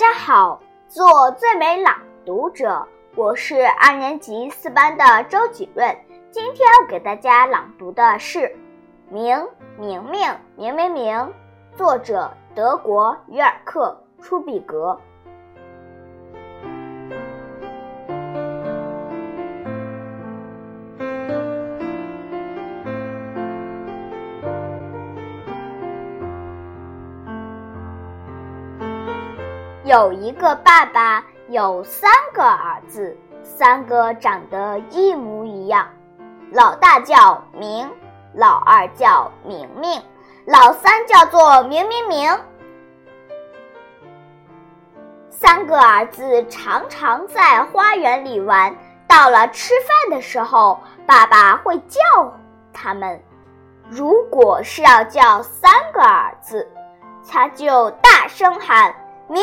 家好，做最美朗读者，我是二年级四班的周启润。今天要给大家朗读的是《明明明明明明》，作者德国于尔克·出比格。有一个爸爸有三个儿子，三个长得一模一样。老大叫明，老二叫明明，老三叫做明明明。三个儿子常常在花园里玩，到了吃饭的时候，爸爸会叫他们。如果是要叫三个儿子，他就大声喊。明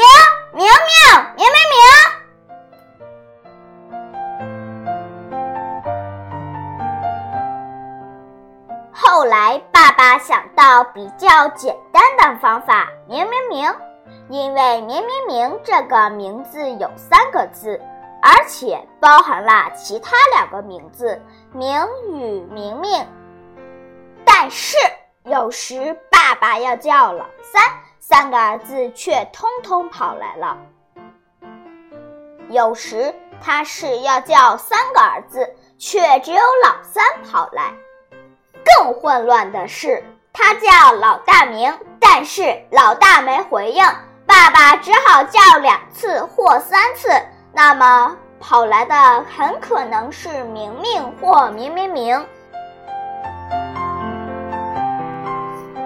明明明明明。后来，爸爸想到比较简单的方法，明明明，因为明明明这个名字有三个字，而且包含了其他两个名字明与明明。但是有时爸爸要叫老三。三个儿子却通通跑来了。有时他是要叫三个儿子，却只有老三跑来。更混乱的是，他叫老大明，但是老大没回应，爸爸只好叫两次或三次。那么跑来的很可能是明明或明明明。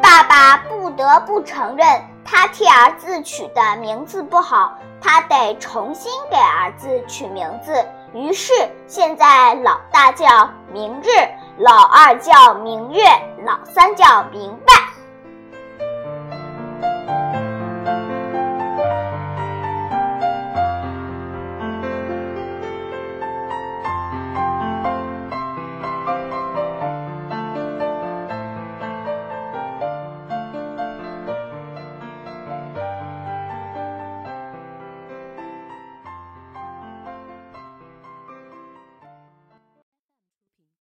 爸爸得不承认。他替儿子取的名字不好，他得重新给儿子取名字。于是现在老大叫明日，老二叫明月，老三叫明白。